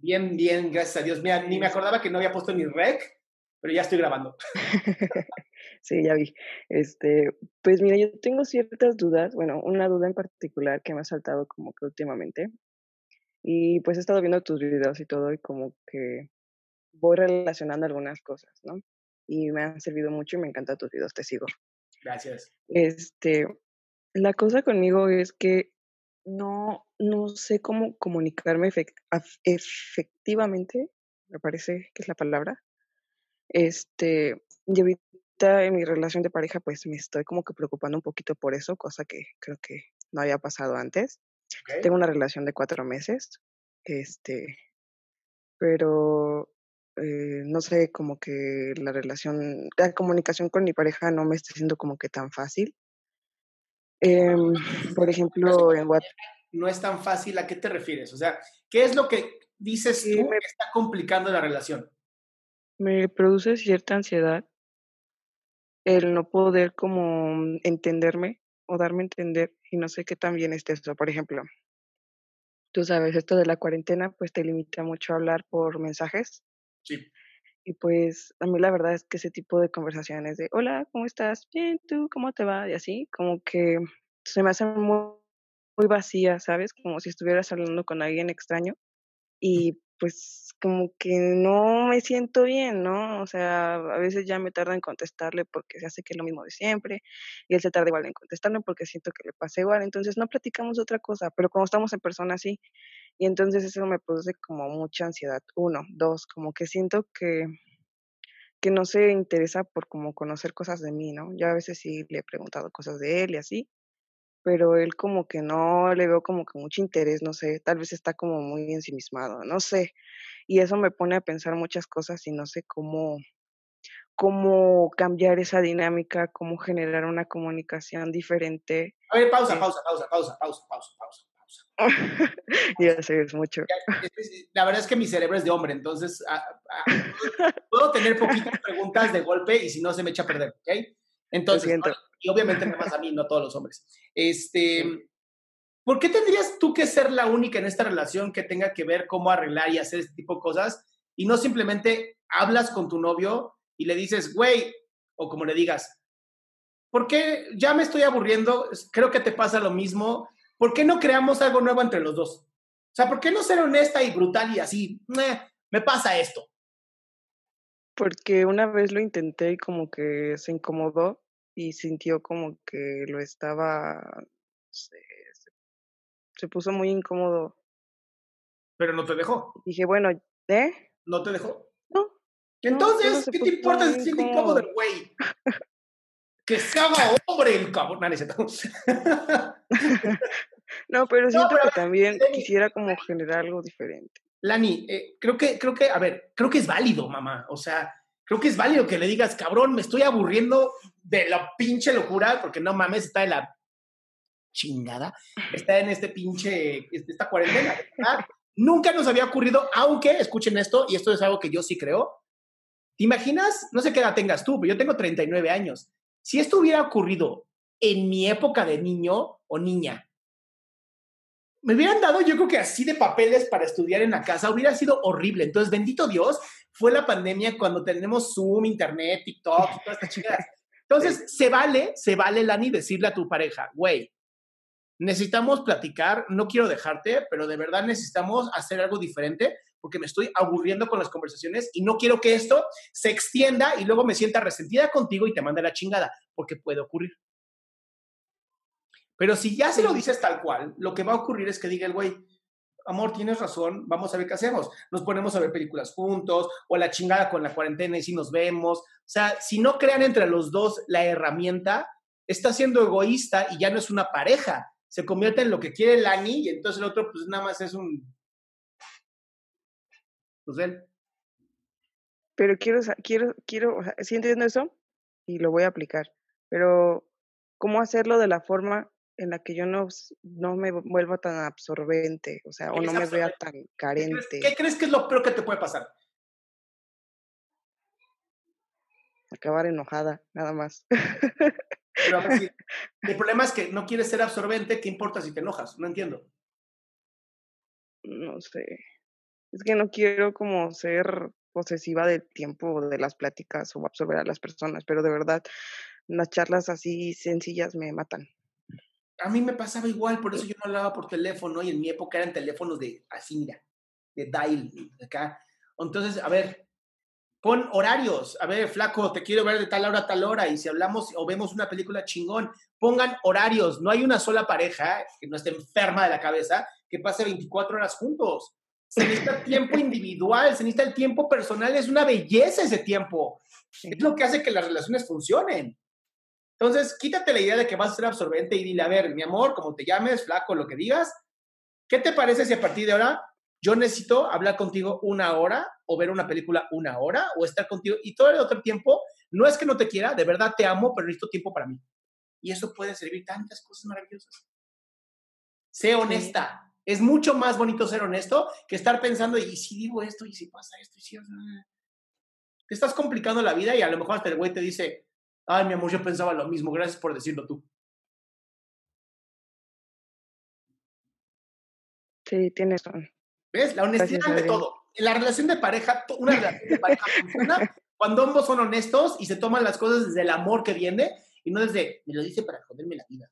Bien, bien, gracias a Dios. Mira, ni me acordaba que no había puesto ni rec, pero ya estoy grabando. sí, ya vi. Este, pues mira, yo tengo ciertas dudas, bueno, una duda en particular que me ha saltado como que últimamente. Y pues he estado viendo tus videos y todo y como que voy relacionando algunas cosas, ¿no? Y me han servido mucho y me encantan tus videos, te sigo. Gracias. Este, la cosa conmigo es que no, no sé cómo comunicarme efectivamente, me parece que es la palabra. Este, y ahorita en mi relación de pareja, pues me estoy como que preocupando un poquito por eso, cosa que creo que no había pasado antes. Tengo una relación de cuatro meses, este, pero eh, no sé, como que la relación, la comunicación con mi pareja no me está siendo como que tan fácil. Em, por ejemplo, en WhatsApp. No es tan fácil, ¿a qué te refieres? O sea, ¿qué es lo que dices tú que está complicando la relación? Me produce cierta ansiedad el no poder como entenderme o darme a entender y no sé qué tan bien esté esto. Por ejemplo, tú sabes, esto de la cuarentena pues te limita mucho a hablar por mensajes. Sí. Y pues a mí la verdad es que ese tipo de conversaciones de, hola, ¿cómo estás? Bien, ¿tú cómo te va? Y así, como que se me hacen muy, muy vacías, ¿sabes? Como si estuvieras hablando con alguien extraño. Y pues como que no me siento bien, ¿no? O sea, a veces ya me tarda en contestarle porque se hace que es lo mismo de siempre, y él se tarda igual en contestarme porque siento que le pasa igual, entonces no platicamos otra cosa, pero como estamos en persona sí, y entonces eso me produce como mucha ansiedad, uno, dos, como que siento que, que no se interesa por como conocer cosas de mí, ¿no? Yo a veces sí le he preguntado cosas de él y así, pero él como que no le veo como que mucho interés, no sé, tal vez está como muy ensimismado, no sé. Y eso me pone a pensar muchas cosas y no sé cómo, cómo cambiar esa dinámica, cómo generar una comunicación diferente. A ver, pausa, pausa, pausa, pausa, pausa, pausa, pausa. ya sé, es mucho. La verdad es que mi cerebro es de hombre, entonces ah, ah, puedo tener poquitas preguntas de golpe y si no se me echa a perder, ¿ok? Entonces, y obviamente me pasa a mí, no a todos los hombres. Este, ¿Por qué tendrías tú que ser la única en esta relación que tenga que ver cómo arreglar y hacer este tipo de cosas y no simplemente hablas con tu novio y le dices, güey, o como le digas, ¿por qué ya me estoy aburriendo? Creo que te pasa lo mismo. ¿Por qué no creamos algo nuevo entre los dos? O sea, ¿por qué no ser honesta y brutal y así? me pasa esto. Porque una vez lo intenté y como que se incomodó y sintió como que lo estaba, se, se puso muy incómodo. Pero no te dejó. Dije, bueno, ¿eh? ¿No te dejó? No. Entonces, ¿qué te importa si siente incómodo el güey? Que se haga hombre el cabrón. No, pero siento que también quisiera como generar algo diferente. Lani, eh, creo que, creo que, a ver, creo que es válido, mamá. O sea, creo que es válido que le digas, cabrón, me estoy aburriendo de la pinche locura, porque no mames, está en la chingada, está en este pinche, este, esta cuarentena. Nunca nos había ocurrido, aunque, escuchen esto, y esto es algo que yo sí creo. ¿Te imaginas? No sé qué edad tengas tú, pero yo tengo 39 años. Si esto hubiera ocurrido en mi época de niño o niña, me hubieran dado, yo creo que así de papeles para estudiar en la casa, hubiera sido horrible. Entonces, bendito Dios, fue la pandemia cuando tenemos Zoom, Internet, TikTok todas estas chicas. Entonces, se vale, se vale, Lani, decirle a tu pareja, güey, necesitamos platicar, no quiero dejarte, pero de verdad necesitamos hacer algo diferente porque me estoy aburriendo con las conversaciones y no quiero que esto se extienda y luego me sienta resentida contigo y te mande la chingada, porque puede ocurrir. Pero si ya se lo dices tal cual, lo que va a ocurrir es que diga el güey, amor, tienes razón, vamos a ver qué hacemos. Nos ponemos a ver películas juntos o la chingada con la cuarentena y si nos vemos. O sea, si no crean entre los dos la herramienta, está siendo egoísta y ya no es una pareja. Se convierte en lo que quiere Lani y entonces el otro pues nada más es un... Pues él. Pero quiero, quiero, quiero, o sea, sí entiendo eso y lo voy a aplicar, pero ¿cómo hacerlo de la forma en la que yo no, no me vuelva tan absorbente, o sea, o no me vea tan carente. ¿Qué crees, que es lo peor que te puede pasar? Acabar enojada, nada más. Pero el problema es que no quieres ser absorbente, ¿qué importa si te enojas? No entiendo. No sé. Es que no quiero como ser posesiva del tiempo de las pláticas o absorber a las personas, pero de verdad, las charlas así sencillas me matan a mí me pasaba igual, por eso yo no hablaba por teléfono y en mi época eran teléfonos de así, mira, de dial, acá. Entonces, a ver, pon horarios. A ver, flaco, te quiero ver de tal hora a tal hora y si hablamos o vemos una película chingón, pongan horarios. No hay una sola pareja que no esté enferma de la cabeza que pase 24 horas juntos. Se necesita tiempo individual, se necesita el tiempo personal, es una belleza ese tiempo. Es lo que hace que las relaciones funcionen. Entonces, quítate la idea de que vas a ser absorbente y dile, a ver, mi amor, como te llames, flaco, lo que digas, ¿qué te parece si a partir de ahora yo necesito hablar contigo una hora o ver una película una hora o estar contigo y todo el otro tiempo, no es que no te quiera, de verdad te amo, pero necesito tiempo para mí. Y eso puede servir tantas cosas maravillosas. Sé honesta. Es mucho más bonito ser honesto que estar pensando, y si digo esto, y si pasa esto, y si... Te estás complicando la vida y a lo mejor hasta el güey te dice, Ay, mi amor, yo pensaba lo mismo. Gracias por decirlo tú. Sí, tienes razón. ¿Ves? La honestidad de todo. En la relación de pareja, una relación de pareja funciona cuando ambos son honestos y se toman las cosas desde el amor que viene y no desde, me lo dice para joderme la vida.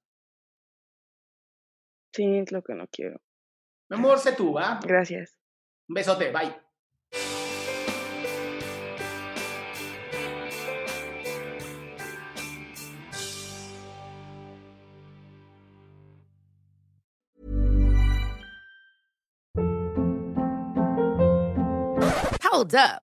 Sí, es lo que no quiero. Mi amor, sé tú, ¿va? Gracias. Un besote, bye. Hold up.